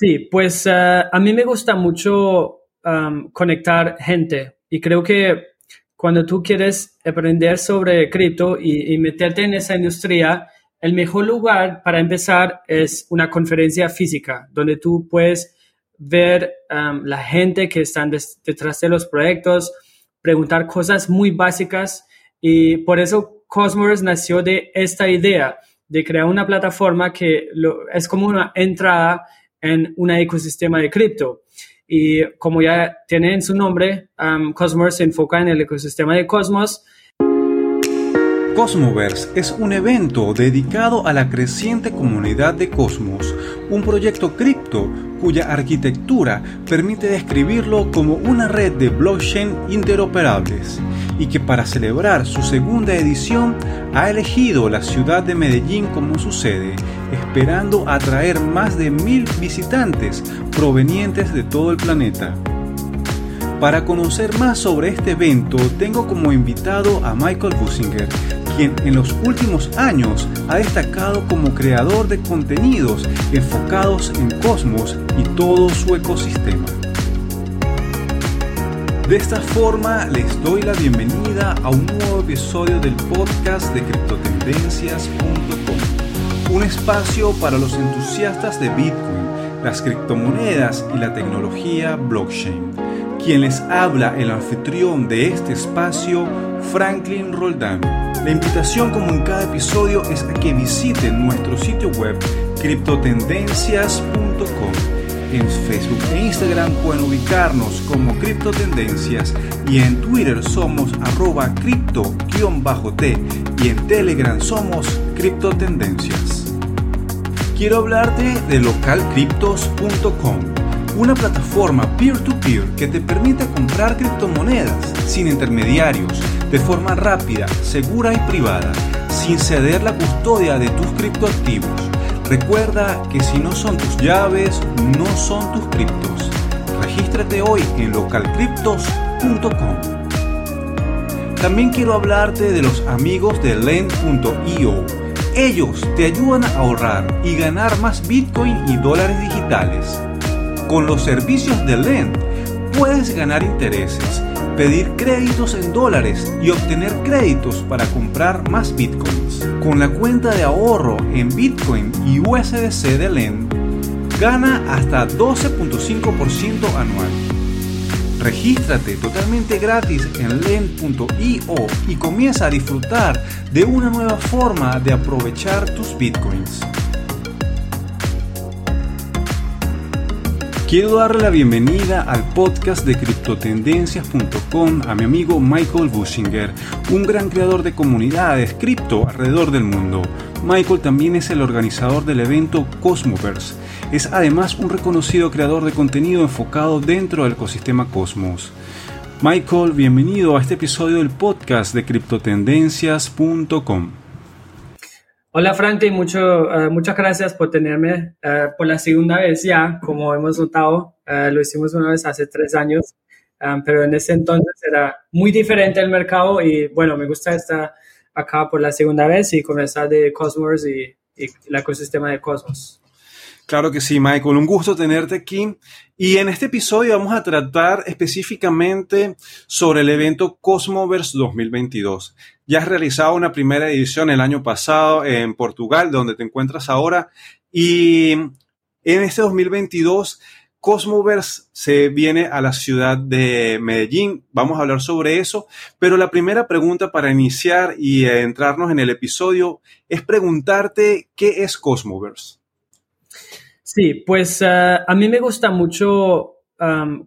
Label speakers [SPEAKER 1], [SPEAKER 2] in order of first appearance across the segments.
[SPEAKER 1] Sí, pues uh, a mí me gusta mucho conectar gente y creo que cuando tú quieres aprender sobre cripto y, y, meterte en esa industria, el mejor lugar para empezar es una conferencia física, donde tú puedes ver la gente que están detrás de los proyectos, preguntar cosas muy básicas y por eso Cosmos nació de esta idea de crear una plataforma que es como una entrada en un ecosistema de cripto. Y como ya tiene en su nombre, um, Cosmos se enfoca en el ecosistema de Cosmos.
[SPEAKER 2] Cosmoverse es un evento dedicado a la creciente comunidad de Cosmos, un proyecto cripto cuya arquitectura permite describirlo como una red de blockchain interoperables y que para celebrar su segunda edición ha elegido la ciudad de Medellín como su sede, esperando atraer más de mil visitantes provenientes de todo el planeta. Para conocer más sobre este evento, tengo como invitado a Michael Businger, quien en los últimos años ha destacado como creador de contenidos enfocados en Cosmos y todo su ecosistema. De esta forma les doy la bienvenida a un nuevo episodio del podcast de criptotendencias.com, un espacio para los entusiastas de Bitcoin, las criptomonedas y la tecnología blockchain. Quien les habla el anfitrión de este espacio, Franklin Roldán. La invitación como en cada episodio es a que visiten nuestro sitio web criptotendencias.com en Facebook e Instagram pueden ubicarnos como Cripto Tendencias y en Twitter somos arroba cripto-t y en Telegram somos Cripto Tendencias. Quiero hablarte de localcryptos.com, una plataforma peer-to-peer -peer que te permite comprar criptomonedas sin intermediarios, de forma rápida, segura y privada, sin ceder la custodia de tus criptoactivos Recuerda que si no son tus llaves, no son tus criptos. Regístrate hoy en localcryptos.com. También quiero hablarte de los amigos de Lend.io. Ellos te ayudan a ahorrar y ganar más Bitcoin y dólares digitales. Con los servicios de Lend puedes ganar intereses, pedir créditos en dólares y obtener créditos para comprar más Bitcoin con la cuenta de ahorro en Bitcoin y USDC de LEND, gana hasta 12.5% anual. Regístrate totalmente gratis en lend.io y comienza a disfrutar de una nueva forma de aprovechar tus bitcoins. Quiero darle la bienvenida al podcast de criptotendencias.com a mi amigo Michael Bushinger, un gran creador de comunidades cripto alrededor del mundo. Michael también es el organizador del evento Cosmoverse. Es además un reconocido creador de contenido enfocado dentro del ecosistema Cosmos. Michael, bienvenido a este episodio del podcast de criptotendencias.com.
[SPEAKER 1] Hola Franklin, mucho, uh, muchas gracias por tenerme uh, por la segunda vez ya, como hemos notado, uh, lo hicimos una vez hace tres años, pero en ese entonces era muy diferente el mercado y bueno, me gusta estar acá por la segunda vez y comenzar de Cosmos y, y el ecosistema de Cosmos.
[SPEAKER 2] Claro que sí, Michael. Un gusto tenerte aquí. Y en este episodio vamos a tratar específicamente sobre el evento Cosmoverse 2022. Ya has realizado una primera edición el año pasado en Portugal, donde te encuentras ahora. Y en este 2022, Cosmoverse se viene a la ciudad de Medellín. Vamos a hablar sobre eso. Pero la primera pregunta para iniciar y entrarnos en el episodio es preguntarte qué es Cosmoverse.
[SPEAKER 1] Sí, pues uh, a mí me gusta mucho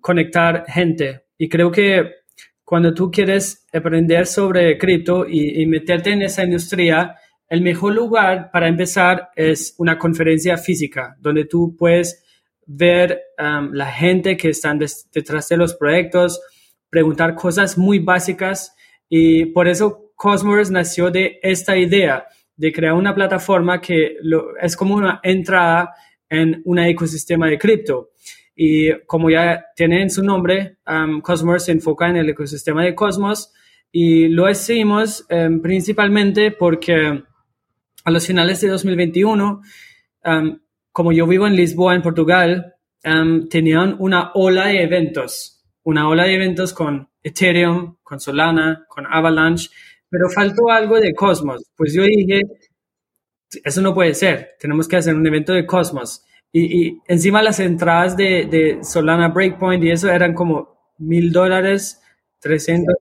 [SPEAKER 1] conectar gente y creo que cuando tú quieres aprender sobre cripto y, y, meterte en esa industria, el mejor lugar para empezar es una conferencia física, donde tú puedes ver um, la gente que están detrás de los proyectos, preguntar cosas muy básicas y por eso Cosmos nació de esta idea de crear una plataforma que lo, es como una entrada en un ecosistema de cripto. Y como ya tiene en su nombre, um, Cosmos se enfoca en el ecosistema de Cosmos y lo hicimos um, principalmente porque a los finales de 2021, um, como yo vivo en Lisboa, en Portugal, um, tenían una ola de eventos, una ola de eventos con Ethereum, con Solana, con Avalanche, pero faltó algo de Cosmos. Pues yo dije, eso no puede ser, tenemos que hacer un evento de Cosmos. Y, encima las entradas de, de, Solana Breakpoint y eso eran como mil dólares, 300,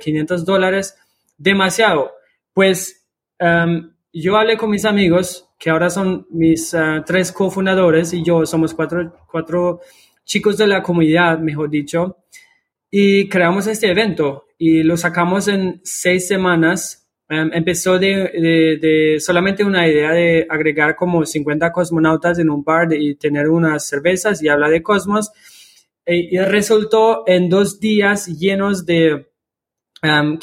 [SPEAKER 1] 500 dólares, demasiado. Pues um, yo hablé con mis amigos, que ahora son mis uh, tres cofundadores y yo somos cuatro, cuatro chicos de la comunidad, mejor dicho, y creamos este evento y lo sacamos en seis semanas Em, empezó de, solamente una idea de agregar como 50 cosmonautas en un bar y tener unas cervezas y hablar de cosmos. E, y resultó en dos días llenos de um,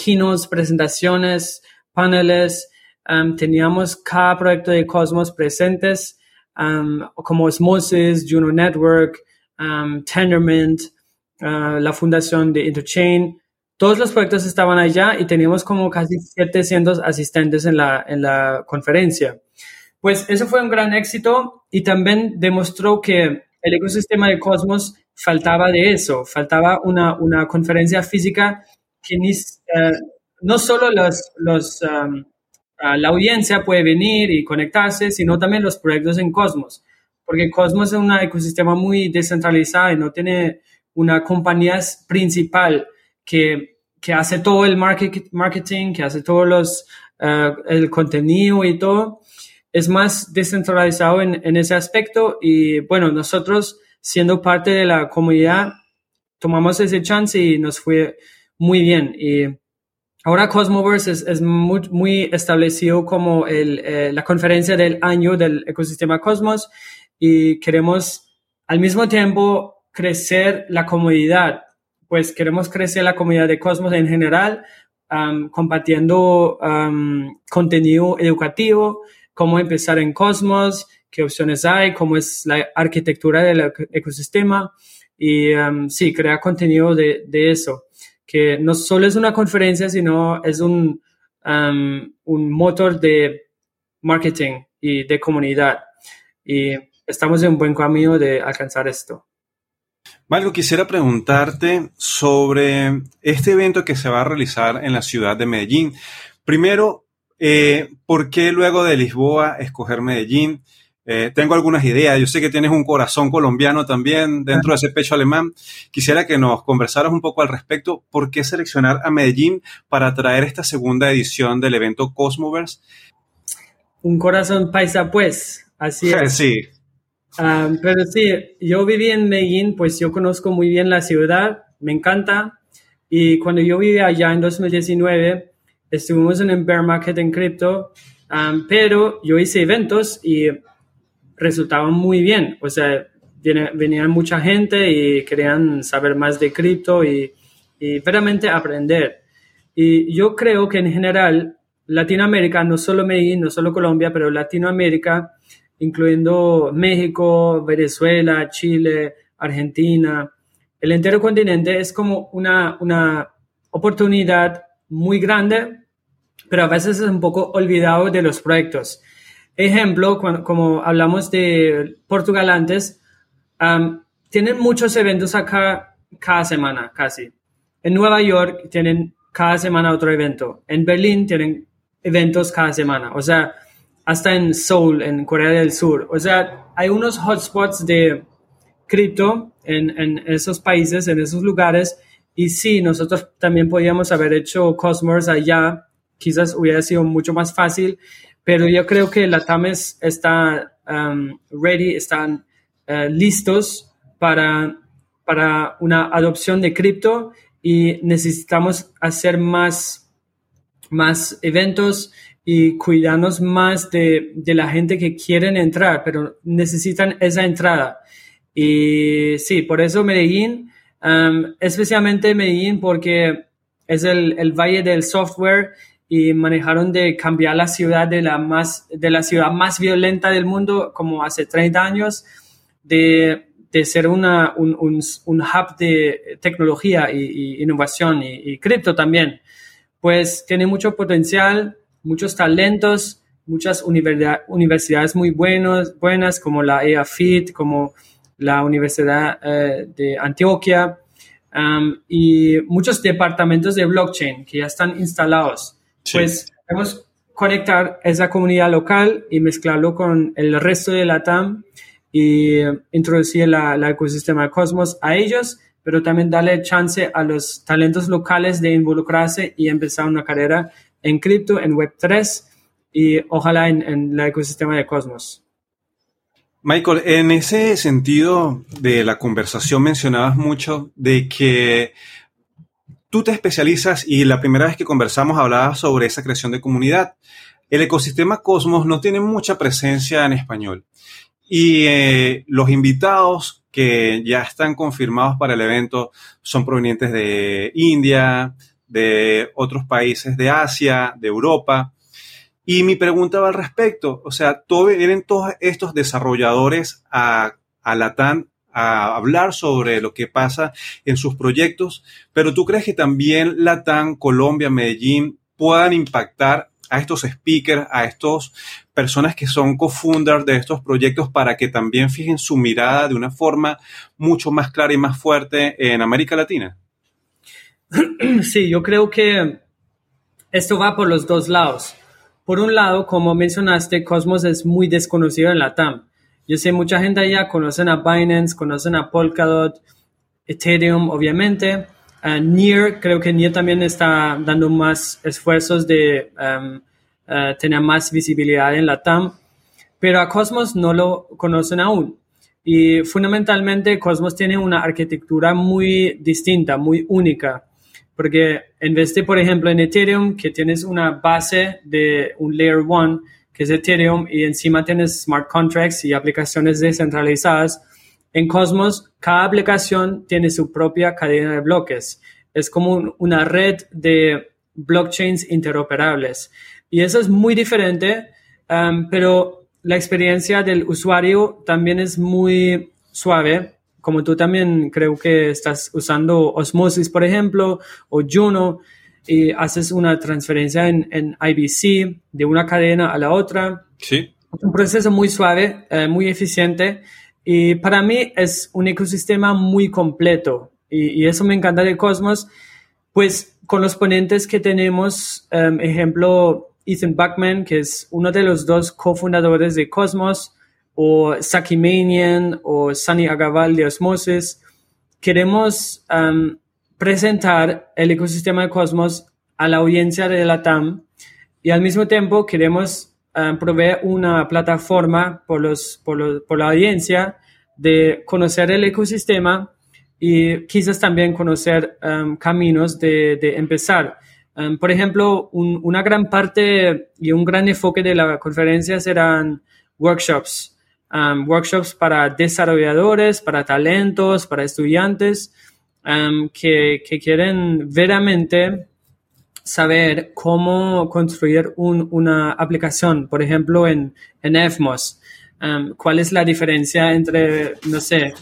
[SPEAKER 1] presentaciones, paneles. Em, teníamos cada proyecto de Cosmos presentes, como Osmosis, Juno Network, Tendermint, uh, la fundación de Interchain. Todos los proyectos estaban allá y teníamos como casi 700 asistentes en la, en la conferencia. Pues eso fue un gran éxito y también demostró que el ecosistema de Cosmos faltaba de eso, faltaba una, una conferencia física que eh, no solo los, los, um, la audiencia puede venir y conectarse, sino también los proyectos en Cosmos, porque Cosmos es un ecosistema muy descentralizado y no tiene una compañía principal que, que hace todo el marketing, que hace todos los, uh, el contenido y todo, es más descentralizado en, en, ese aspecto. Y bueno, nosotros siendo parte de la comunidad tomamos ese chance y nos fue muy bien. Y ahora Cosmoverse es, es muy, muy, establecido como el, eh, la conferencia del año del ecosistema Cosmos y queremos al mismo tiempo crecer la comunidad pues queremos crecer la comunidad de Cosmos en general, compartiendo contenido educativo, cómo empezar en Cosmos, qué opciones hay, cómo es la arquitectura del ecosistema y sí, crear contenido de, de, eso, que no solo es una conferencia, sino es un, un motor de marketing y de comunidad. Y estamos en un buen camino de alcanzar esto.
[SPEAKER 2] Malgo, quisiera preguntarte sobre este evento que se va a realizar en la ciudad de Medellín. Primero, eh, ¿por qué luego de Lisboa escoger Medellín? Eh, tengo algunas ideas. Yo sé que tienes un corazón colombiano también dentro de ese pecho alemán. Quisiera que nos conversaras un poco al respecto. ¿Por qué seleccionar a Medellín para traer esta segunda edición del evento Cosmoverse?
[SPEAKER 1] Un corazón paisa, pues. Así es.
[SPEAKER 2] Sí.
[SPEAKER 1] Ah, pero sí, yo viví en Medellín, pues yo conozco muy bien la ciudad, me encanta. Y cuando yo vivía allá en 2019, estuvimos en el bear market en cripto, ah, pero yo hice eventos y resultaban muy bien. O sea, venía mucha gente y querían saber más de cripto y, y verdaderamente aprender. Y yo creo que en general, Latinoamérica, no solo Medellín, no solo Colombia, pero Latinoamérica, incluyendo México, Venezuela, Chile, Argentina. El entero continente es como una, una oportunidad muy grande, pero a veces es un poco olvidado de los proyectos. Ejemplo, cuando, como hablamos de Portugal antes, tienen muchos eventos acá cada semana, casi. En Nueva York tienen cada semana otro evento. En Berlín tienen eventos cada semana. O sea, hasta en Seoul, en Corea del Sur. O sea, hay unos hotspots de cripto en, en esos países, en esos lugares. Y sí, nosotros también podíamos haber hecho Cosmos allá. Quizás hubiera sido mucho más fácil, pero yo creo que la TAMES está um, ready, están uh, listos para, para una adopción de cripto y necesitamos hacer más, más eventos y cuidarnos más de, de, la gente que quieren entrar, pero necesitan esa entrada. Y sí, por eso Medellín, um, especialmente Medellín, porque es el, el, valle del software y manejaron de cambiar la ciudad de la, más, de la ciudad más violenta del mundo, como hace 30 años, de, de ser una, un, un, un, hub de tecnología y, innovación y, y cripto también. Pues tiene mucho potencial muchos talentos, muchas universidades muy buenos, buenas como la EAFIT, como la Universidad eh, de Antioquia y muchos departamentos de blockchain que ya están instalados. Pues queremos conectar esa comunidad local y mezclarlo con el resto de la TAM y introducir la, el ecosistema de Cosmos a ellos, pero también darle chance a los talentos locales de involucrarse y empezar una carrera en cripto, en Web3 y ojalá en, el ecosistema de Cosmos.
[SPEAKER 2] Michael, en ese sentido de la conversación mencionabas mucho de que tú te especializas y la primera vez que conversamos hablabas sobre esa creación de comunidad. El ecosistema Cosmos no tiene mucha presencia en español y eh, los invitados que ya están confirmados para el evento son provenientes de India, de otros países de Asia, de Europa. Y mi pregunta va al respecto, o sea, todo, todos estos desarrolladores a, a Latam a hablar sobre lo que pasa en sus proyectos, pero tú crees que también Latam, Colombia, Medellín puedan impactar a estos speakers, a estos personas que son co-founders de estos proyectos para que también fijen su mirada de una forma mucho más clara y más fuerte en América Latina?
[SPEAKER 1] Sí, yo creo que esto va por los dos lados. Por un lado, como mencionaste, Cosmos es muy desconocido en la TAM. Yo sé, mucha gente allá conocen a Binance, conocen a Polkadot, Ethereum, obviamente. Uh, Near, creo que Near también está dando más esfuerzos de um, uh, tener más visibilidad en la TAM, pero a Cosmos no lo conocen aún. Y fundamentalmente Cosmos tiene una arquitectura muy distinta, muy única. Porque en vez de, por ejemplo, en Ethereum, que tienes una base de un Layer 1, que es Ethereum, y encima tienes smart contracts y aplicaciones descentralizadas, en Cosmos cada aplicación tiene su propia cadena de bloques. Es como una red de blockchains interoperables. Y eso es muy diferente, um, pero la experiencia del usuario también es muy suave como tú también creo que estás usando Osmosis, por ejemplo, o Juno, y haces una transferencia en, en IBC de una cadena a la otra.
[SPEAKER 2] Sí.
[SPEAKER 1] Un proceso muy suave, eh, muy eficiente, y para mí es un ecosistema muy completo, y, eso me encanta de Cosmos, pues con los ponentes que tenemos, um, ejemplo, Ethan Buckman, que es uno de los dos cofundadores de Cosmos, o Saki Manian o Sunny Agaval de Osmosis, queremos um, presentar el ecosistema de Cosmos a la audiencia de la TAM y al mismo tiempo queremos um, proveer una plataforma por, los, por, por, la audiencia de conocer el ecosistema y quizás también conocer um, caminos de, de empezar. por ejemplo, una gran parte y un gran enfoque de la conferencia serán workshops Um, workshops para desarrolladores, para talentos, para estudiantes um, que, que, quieren veramente saber cómo construir una aplicación, por ejemplo, en, en EFMOS. Um, ¿Cuál es la diferencia entre, no sé,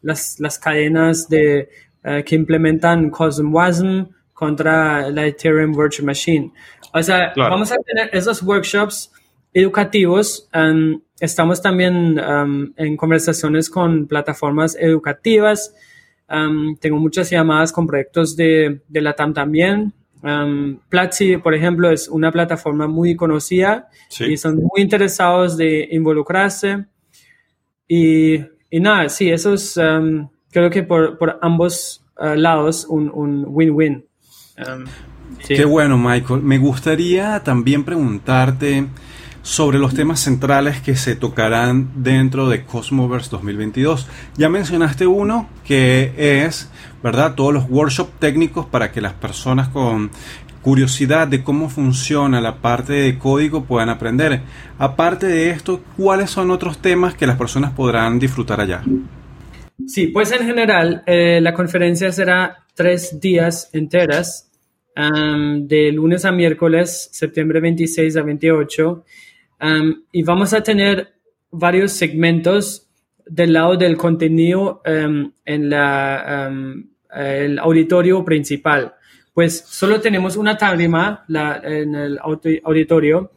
[SPEAKER 1] las, las, cadenas de, uh, que implementan COSM WASM contra la Ethereum Virtual Machine? O sea, vamos a tener esos workshops educativos. Um, estamos también um, en conversaciones con plataformas educativas. Um, tengo muchas llamadas con proyectos de, de la TAM también. Platzi, por ejemplo, es una plataforma muy conocida y son muy interesados de involucrarse. Y, y nada, sí, eso es, creo que por, por ambos uh, lados un win-win.
[SPEAKER 2] Qué bueno, Michael. Me gustaría también preguntarte sobre los temas centrales que se tocarán dentro de Cosmoverse 2022. Ya mencionaste uno que es, ¿verdad? Todos los workshops técnicos para que las personas con curiosidad de cómo funciona la parte de código puedan aprender. Aparte de esto, ¿cuáles son otros temas que las personas podrán disfrutar allá?
[SPEAKER 1] Sí, pues en general eh, la conferencia será tres días enteras, de lunes a miércoles, septiembre 26 a 28 y vamos a tener varios segmentos del lado del contenido en la, el auditorio principal. Pues solo tenemos una tarima en el auditorio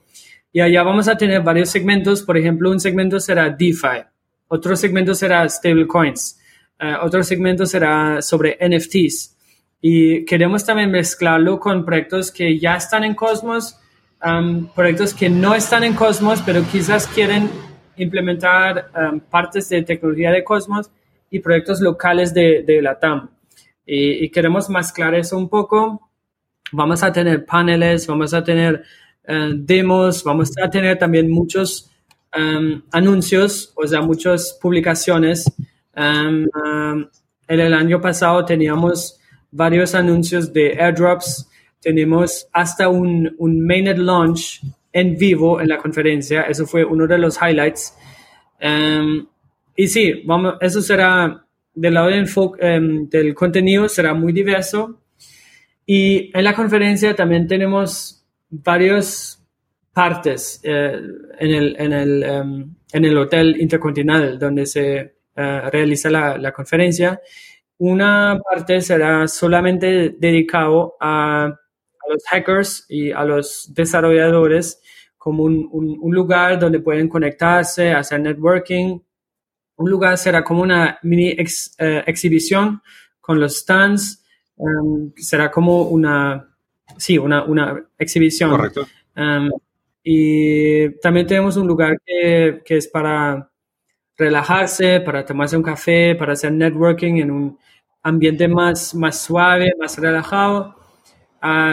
[SPEAKER 1] y allá vamos a tener varios segmentos. Por ejemplo, un segmento será DeFi. otro segmento será stablecoins, uh, otro segmento será sobre NFTs. Y queremos también mezclarlo con proyectos que ya están en Cosmos, um, proyectos que no están en Cosmos, pero quizás quieren implementar um, partes de tecnología de Cosmos y proyectos locales de, de la TAM. Y, y, queremos mezclar eso un poco. Vamos a tener paneles, vamos a tener uh, demos, vamos a tener también muchos um, anuncios, o sea, muchas publicaciones. Um, en el año pasado teníamos varios anuncios de airdrops, tenemos hasta un, un mainnet launch en vivo en la conferencia. Eso fue uno de los highlights. Um, y sí, vamos, eso será del lado del, um, del, contenido, será muy diverso. Y en la conferencia también tenemos varias partes eh, en, el, en, el, um, en, el, Hotel Intercontinental donde se uh, realiza la, la, conferencia. Una parte será solamente dedicado a a los hackers y a los desarrolladores como un, un, lugar donde pueden conectarse, hacer networking. Un lugar será como una mini eh, exhibición con los stands. Um, será como una, sí, una, una exhibición.
[SPEAKER 2] Correcto.
[SPEAKER 1] Um, y también tenemos un lugar que, que, es para relajarse, para tomarse un café, para hacer networking en un ambiente más, más suave, más relajado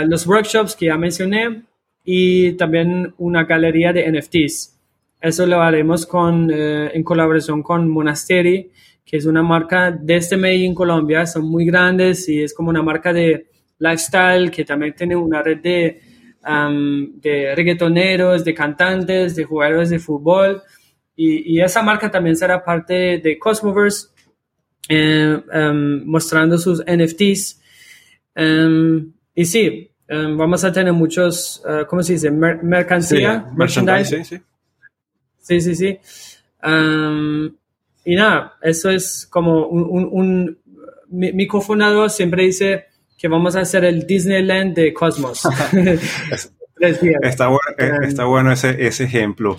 [SPEAKER 1] los workshops que ya mencioné y también una galería de NFTs. Eso lo haremos con, eh, en colaboración con Monasteri, que es una marca desde Medellín, Colombia. Son muy grandes y es como una marca de lifestyle que también tiene una red de, de reggaetoneros, de cantantes, de jugadores de fútbol. Y, y esa marca también será parte de Cosmoverse, eh, mostrando sus NFTs. Y sí, um, vamos a tener muchos, uh, ¿cómo se dice? mercancía,
[SPEAKER 2] sí, merchandise. Sí,
[SPEAKER 1] sí, sí. sí. Um, y nada, eso es como un, un, un mi, mi, cofundador siempre dice que vamos a hacer el Disneyland de Cosmos.
[SPEAKER 2] está, bueno, eh, está bueno ese, ese ejemplo.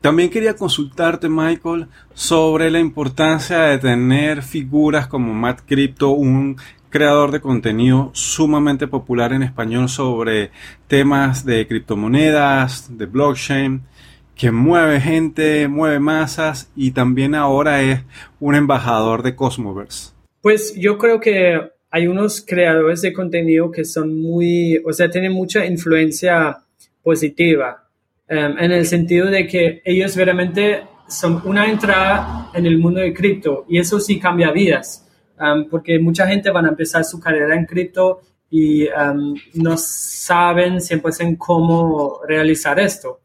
[SPEAKER 2] También quería consultarte, Michael, sobre la importancia de tener figuras como Matt Crypto, un creador de contenido sumamente popular en español sobre temas de criptomonedas, de blockchain, que mueve gente, mueve masas y también ahora es un embajador de Cosmoverse.
[SPEAKER 1] Pues yo creo que hay unos creadores de contenido que son muy, o sea, tienen mucha influencia positiva, um, en el sentido de que ellos realmente son una entrada en el mundo de cripto y eso sí cambia vidas porque mucha gente van a empezar su carrera en cripto y no saben siempre en cómo realizar esto.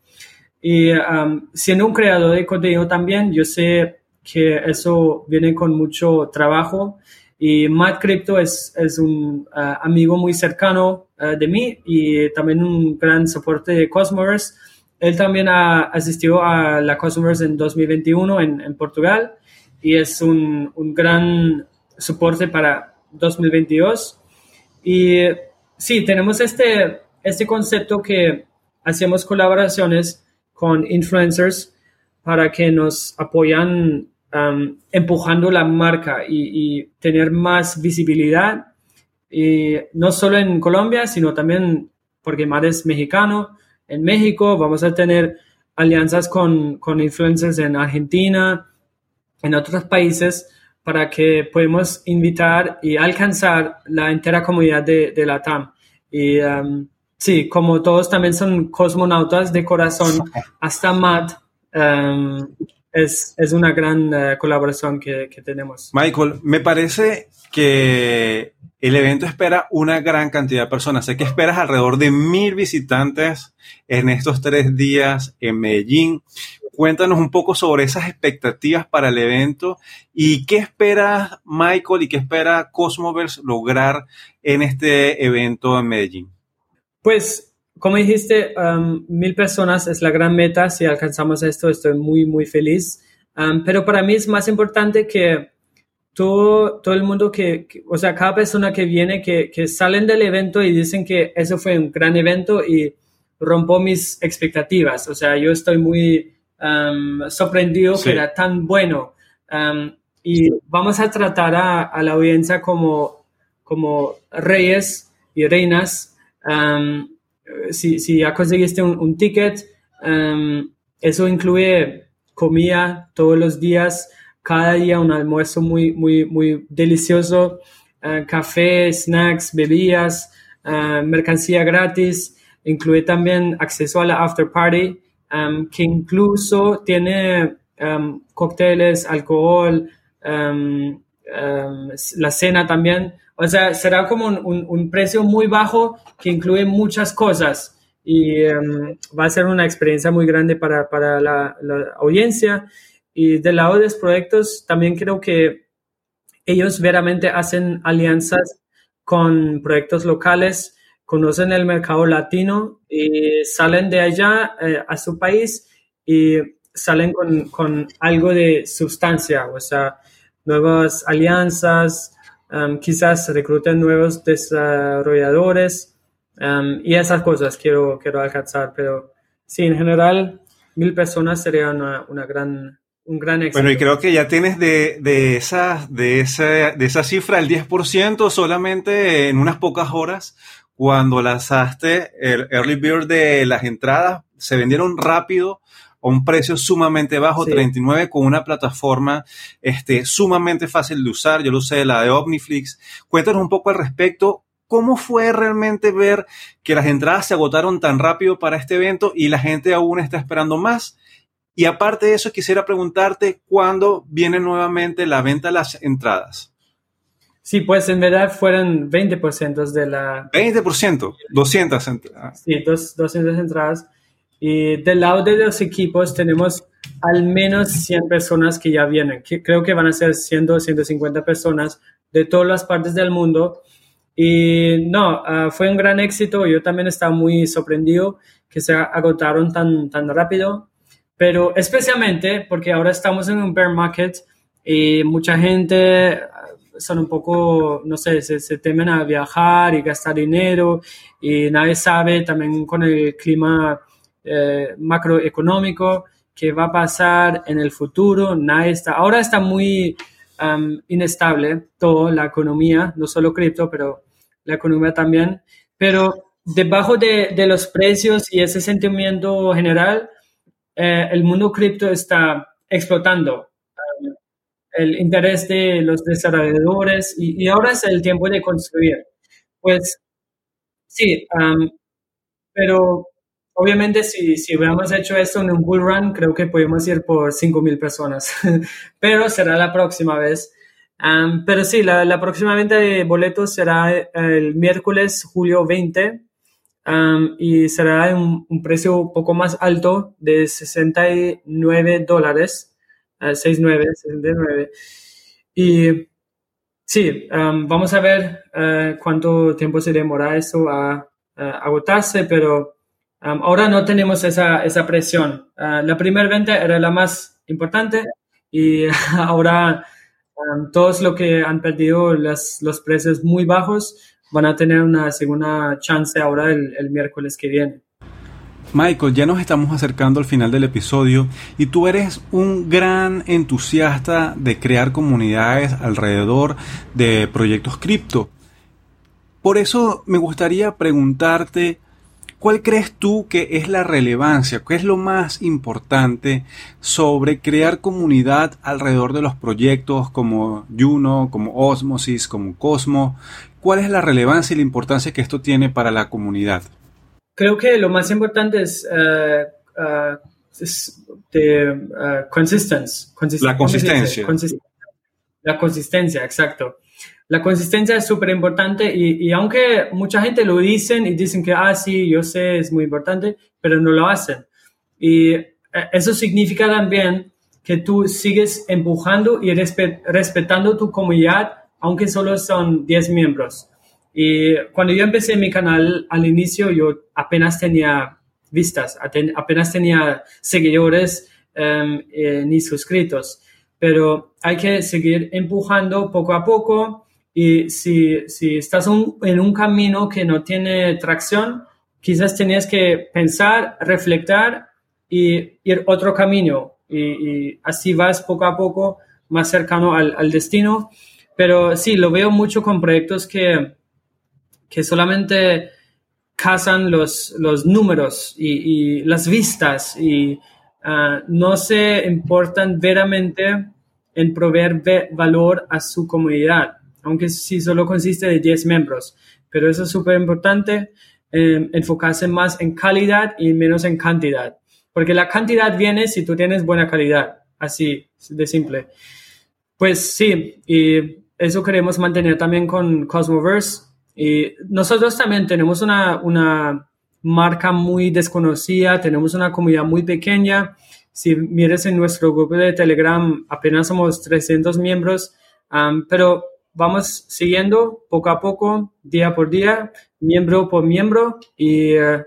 [SPEAKER 1] Y siendo un creador de contenido también, yo sé que eso viene con mucho trabajo y Matt Crypto es, es un ah, amigo muy cercano ah, de mí y también un gran soporte de Cosmos. Él también ha asistido a la Cosmos en 2021 en, en Portugal y es un, un gran soporte para 2022. Y sí, tenemos este, este concepto que hacemos colaboraciones con influencers para que nos apoyan um, empujando la marca y, tener más visibilidad. Y no solo en Colombia, sino también porque Mar es mexicano. En México vamos a tener alianzas con, con influencers en Argentina, en otros países para que podamos invitar y alcanzar la entera comunidad de, de la TAM. Y um, sí, como todos también son cosmonautas de corazón, hasta Matt um, es, es, una gran uh, colaboración que, que, tenemos.
[SPEAKER 2] Michael, me parece que el evento espera una gran cantidad de personas. Sé que esperas alrededor de mil visitantes en estos tres días en Medellín. Cuéntanos un poco sobre esas expectativas para el evento y qué espera Michael y qué espera Cosmoverse lograr en este evento en Medellín.
[SPEAKER 1] Pues, como dijiste, um, mil personas es la gran meta. Si alcanzamos esto, estoy muy, muy feliz. Um, pero para mí es más importante que todo, todo el mundo que, o sea, cada persona que viene, que, que salen del evento y dicen que eso fue un gran evento y rompo mis expectativas. O sea, yo estoy muy um, sorprendido que era tan bueno. Um, y vamos a tratar a, la audiencia como, como reyes y reinas. Um, si, si, ya conseguiste un, ticket, eso incluye comida todos los días, cada día un almuerzo muy, muy, muy delicioso, uh, café, snacks, bebidas, uh, mercancía gratis, incluye también acceso a la after party, um, que incluso tiene um, cócteles, alcohol, um, la cena también. O sea, será como un, precio muy bajo que incluye muchas cosas y va a ser una experiencia muy grande para, para la, la, audiencia. Y del lado de los proyectos, también creo que ellos veramente hacen alianzas con proyectos locales conocen el mercado latino y salen de allá eh, a su país y salen con, algo de sustancia, o sea, nuevas alianzas, um, quizás recluten nuevos desarrolladores um, y esas cosas quiero, quiero alcanzar, pero sí, en general, mil personas sería una, gran un gran éxito.
[SPEAKER 2] Bueno, y creo que ya tienes de, de, esa, de, esa, de esa cifra el 10% solamente en unas pocas horas cuando lanzaste el early bird de las entradas, se vendieron rápido a un precio sumamente bajo, 39, con una plataforma este, sumamente fácil de usar. Yo lo usé, la de Omniflix. Cuéntanos un poco al respecto. ¿Cómo fue realmente ver que las entradas se agotaron tan rápido para este evento y la gente aún está esperando más? Y aparte de eso, quisiera preguntarte cuándo viene nuevamente la venta de las entradas.
[SPEAKER 1] Sí, pues en verdad fueron 20% de la...
[SPEAKER 2] 20%, 200 entradas.
[SPEAKER 1] Sí, 200 entradas. Y del lado de los equipos tenemos al menos 100 personas que ya vienen. Que creo que van a ser 100 o 150 personas de todas las partes del mundo. Y no, ah, fue un gran éxito. Yo también estaba muy sorprendido que se agotaron tan, tan rápido. Pero especialmente porque ahora estamos en un bear market y mucha gente son un poco, no sé, se, temen a viajar y gastar dinero y nadie sabe también con el clima eh, macroeconómico qué va a pasar en el futuro. Nadie está, ahora está muy um, inestable toda la economía, no solo cripto, pero la economía también. Pero debajo de, de los precios y ese sentimiento general, eh, el mundo cripto está explotando el interés de los desarrolladores y, ahora es el tiempo de construir. Pues sí, pero obviamente si, si hubiéramos hecho esto en un bull run, creo que podemos ir por 5.000 personas, pero será la próxima vez. pero sí, la, próxima venta de boletos será el miércoles, julio 20, y será un, un precio un poco más alto de 69 dólares 6.9, 69. Y sí, um, vamos a ver uh, cuánto tiempo se demora eso a, agotarse, pero um, ahora no tenemos esa, esa presión. Uh, la primera venta era la más importante y ahora um, todos los que han perdido las, los precios muy bajos van a tener una segunda chance ahora el miércoles que viene.
[SPEAKER 2] Michael, ya nos estamos acercando al final del episodio y tú eres un gran entusiasta de crear comunidades alrededor de proyectos cripto. Por eso me gustaría preguntarte, ¿cuál crees tú que es la relevancia, qué es lo más importante sobre crear comunidad alrededor de los proyectos como Juno, como Osmosis, como Cosmo? ¿Cuál es la relevancia y la importancia que esto tiene para la comunidad?
[SPEAKER 1] Creo que lo más importante es, uh, uh, de, uh, consistencia.
[SPEAKER 2] La consistencia.
[SPEAKER 1] La consistencia, exacto. La consistencia es súper importante y, y, aunque mucha gente lo dicen y dicen que, ah, sí, yo sé, es muy importante, pero no lo hacen. Y eso significa también que tú sigues empujando y respetando tu comunidad, aunque solo son 10 miembros. Y cuando yo empecé mi canal al inicio, yo apenas tenía vistas, apenas tenía seguidores em, eh, ni suscritos. Pero hay que seguir empujando poco a poco y si, si estás en un camino que no tiene tracción, quizás tenías que pensar, reflectar y ir otro camino. Y, así vas poco a poco más cercano al, destino. Pero sí, lo veo mucho con proyectos que, que solamente cazan los, los números y, las vistas y ah, no se importan veramente en proveer valor a su comunidad, aunque sí solo consiste de 10 miembros. Pero eso es súper importante, eh, enfocarse más en calidad y menos en cantidad. Porque la cantidad viene si tú tienes buena calidad, así de simple. Pues sí, y eso queremos mantener también con Cosmoverse. Y nosotros también tenemos una, una marca muy desconocida, tenemos una comunidad muy pequeña. Si mires en nuestro grupo de Telegram, apenas somos 300 miembros, pero vamos siguiendo poco a poco, día por día, miembro por miembro y uh,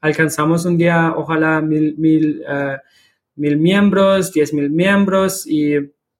[SPEAKER 1] alcanzamos un día, ojalá, mil, mil, uh, mil miembros, diez mil miembros y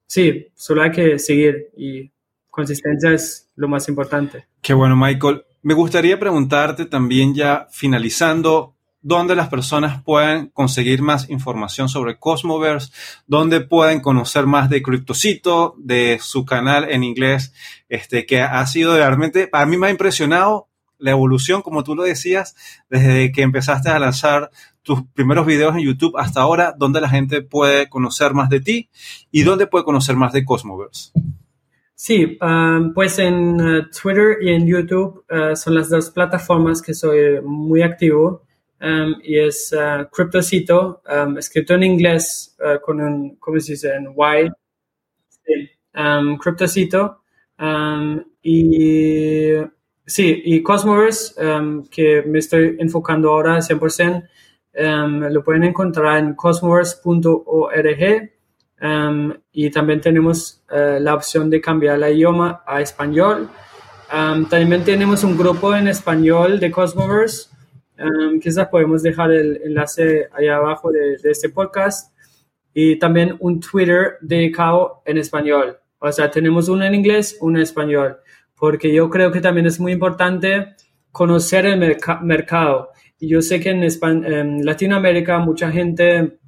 [SPEAKER 1] sí, solo hay que seguir y consistencia es lo más importante.
[SPEAKER 2] Qué bueno, Michael. Me gustaría preguntarte también ya finalizando, dónde las personas pueden conseguir más información sobre Cosmoverse, dónde pueden conocer más de Cryptocito, de su canal en inglés, este, que ha sido realmente, para mí me ha impresionado la evolución, como tú lo decías, desde que empezaste a lanzar tus primeros videos en YouTube hasta ahora, dónde la gente puede conocer más de ti y dónde puede conocer más de Cosmoverse.
[SPEAKER 1] Sí, um, pues en uh, Twitter y en YouTube uh, son las dos plataformas que soy muy activo y es uh, Cryptocito, escrito en inglés con un, ¿cómo se dice? En Y. Sí, Cryptocito. y Sí, y Cosmoverse, que me estoy enfocando ahora 100%, em, lo pueden encontrar en cosmoverse.org em, y también tenemos eh, la opción de cambiar el idioma a español. también tenemos un grupo en español de Cosmoverse, quizás podemos dejar el enlace ahí abajo de, de este podcast y también un Twitter dedicado en español. O sea, tenemos uno en inglés, uno en español porque yo creo que también es muy importante conocer el mercado. Y yo sé que en, Latinoamérica mucha gente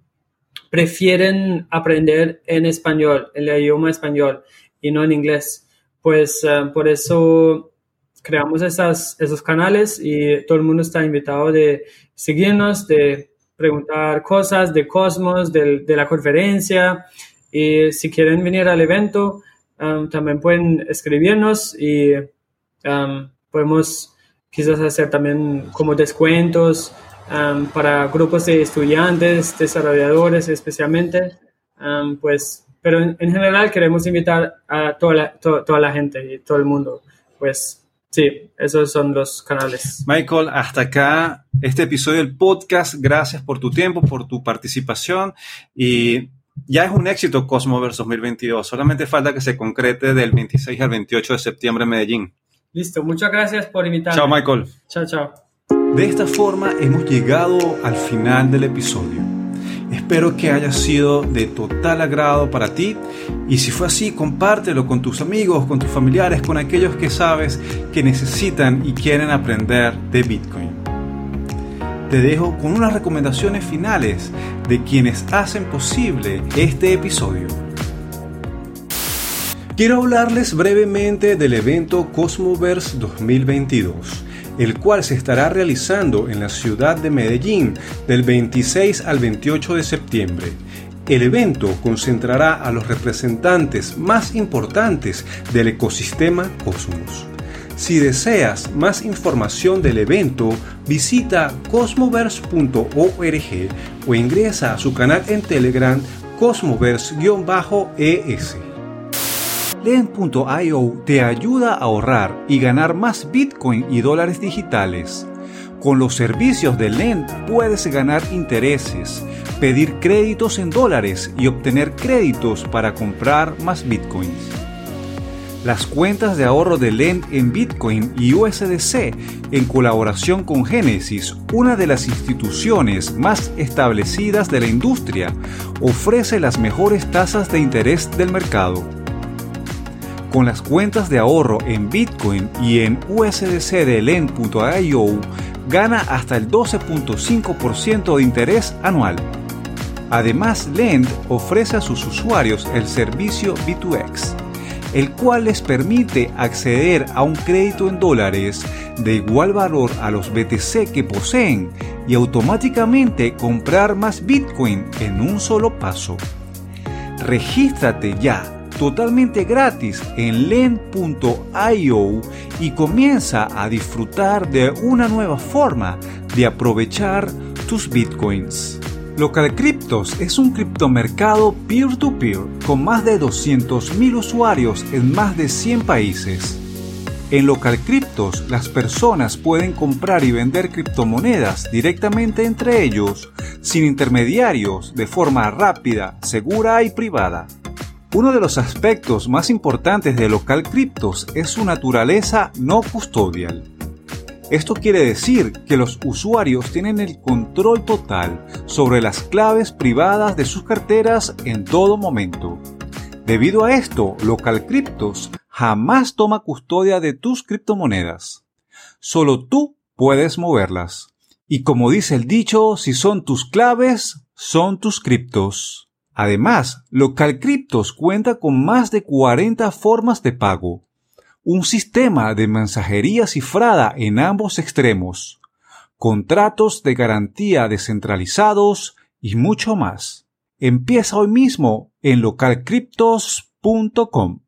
[SPEAKER 1] prefieren aprender en español, el idioma español y no en inglés. Pues eh, por eso creamos esas, esos canales y todo el mundo está invitado de seguirnos, de preguntar cosas de Cosmos, de, de la conferencia. Y si quieren venir al evento, Um, también pueden escribirnos y um, podemos quizás hacer también como descuentos um, para grupos de estudiantes, desarrolladores especialmente. pues, pero en, general queremos invitar a toda la, toda la gente y todo el mundo. Pues Sí, esos son los canales.
[SPEAKER 2] Michael, hasta acá este episodio del podcast. Gracias por tu tiempo, por tu participación y ya es un éxito Cosmoverse 2022. Solamente falta que se concrete del 26 al 28 de septiembre en Medellín.
[SPEAKER 1] Listo, muchas gracias por invitarme.
[SPEAKER 2] Chao, Michael.
[SPEAKER 1] Chao, chao.
[SPEAKER 2] De esta forma hemos llegado al final del episodio. Espero que haya sido de total agrado para ti y si fue así, compártelo con tus amigos, con tus familiares, con aquellos que sabes que necesitan y quieren aprender de Bitcoin te dejo con unas recomendaciones finales de quienes hacen posible este episodio. Quiero hablarles brevemente del evento Cosmoverse 2022, el cual se estará realizando en la ciudad de Medellín del 26 al 28 de septiembre. El evento concentrará a los representantes más importantes del ecosistema Cosmos. Si deseas más información del evento, visita cosmoverse.org o ingresa a su canal en Telegram cosmoverse-es. Lend.io te ayuda a ahorrar y ganar más Bitcoin y dólares digitales. Con los servicios de Lend puedes ganar intereses, pedir créditos en dólares y obtener créditos para comprar más Bitcoins las cuentas de ahorro de Lend en Bitcoin y USDC en colaboración con Genesis, una de las instituciones más establecidas de la industria, ofrece las mejores tasas de interés del mercado. Con las cuentas de ahorro en Bitcoin y en USDC de Lend.io, gana hasta el 12.5% de interés anual. Además, Lend ofrece a sus usuarios el servicio B2X, el cual les permite acceder a un crédito en dólares de igual valor a los BTC que poseen y automáticamente comprar más Bitcoin en un solo paso. Regístrate ya totalmente gratis en len.io y comienza a disfrutar de una nueva forma de aprovechar tus bitcoins. Local Cryptos es un criptomercado peer-to-peer con más de 200.000 usuarios en más de 100 países. En Local Cryptos, las personas pueden comprar y vender criptomonedas directamente entre ellos, sin intermediarios, de forma rápida, segura y privada. Uno de los aspectos más importantes de Local Cryptos es su naturaleza no custodial. Esto quiere decir que los usuarios tienen el control total sobre las claves privadas de sus carteras en todo momento. Debido a esto, Local Cryptos jamás toma custodia de tus criptomonedas. Solo tú puedes moverlas. Y como dice el dicho, si son tus claves, son tus criptos. Además, LocalCryptos cuenta con más de 40 formas de pago, un sistema de mensajería cifrada en ambos extremos, contratos de garantía descentralizados y mucho más. Empieza hoy mismo en localcryptos.com.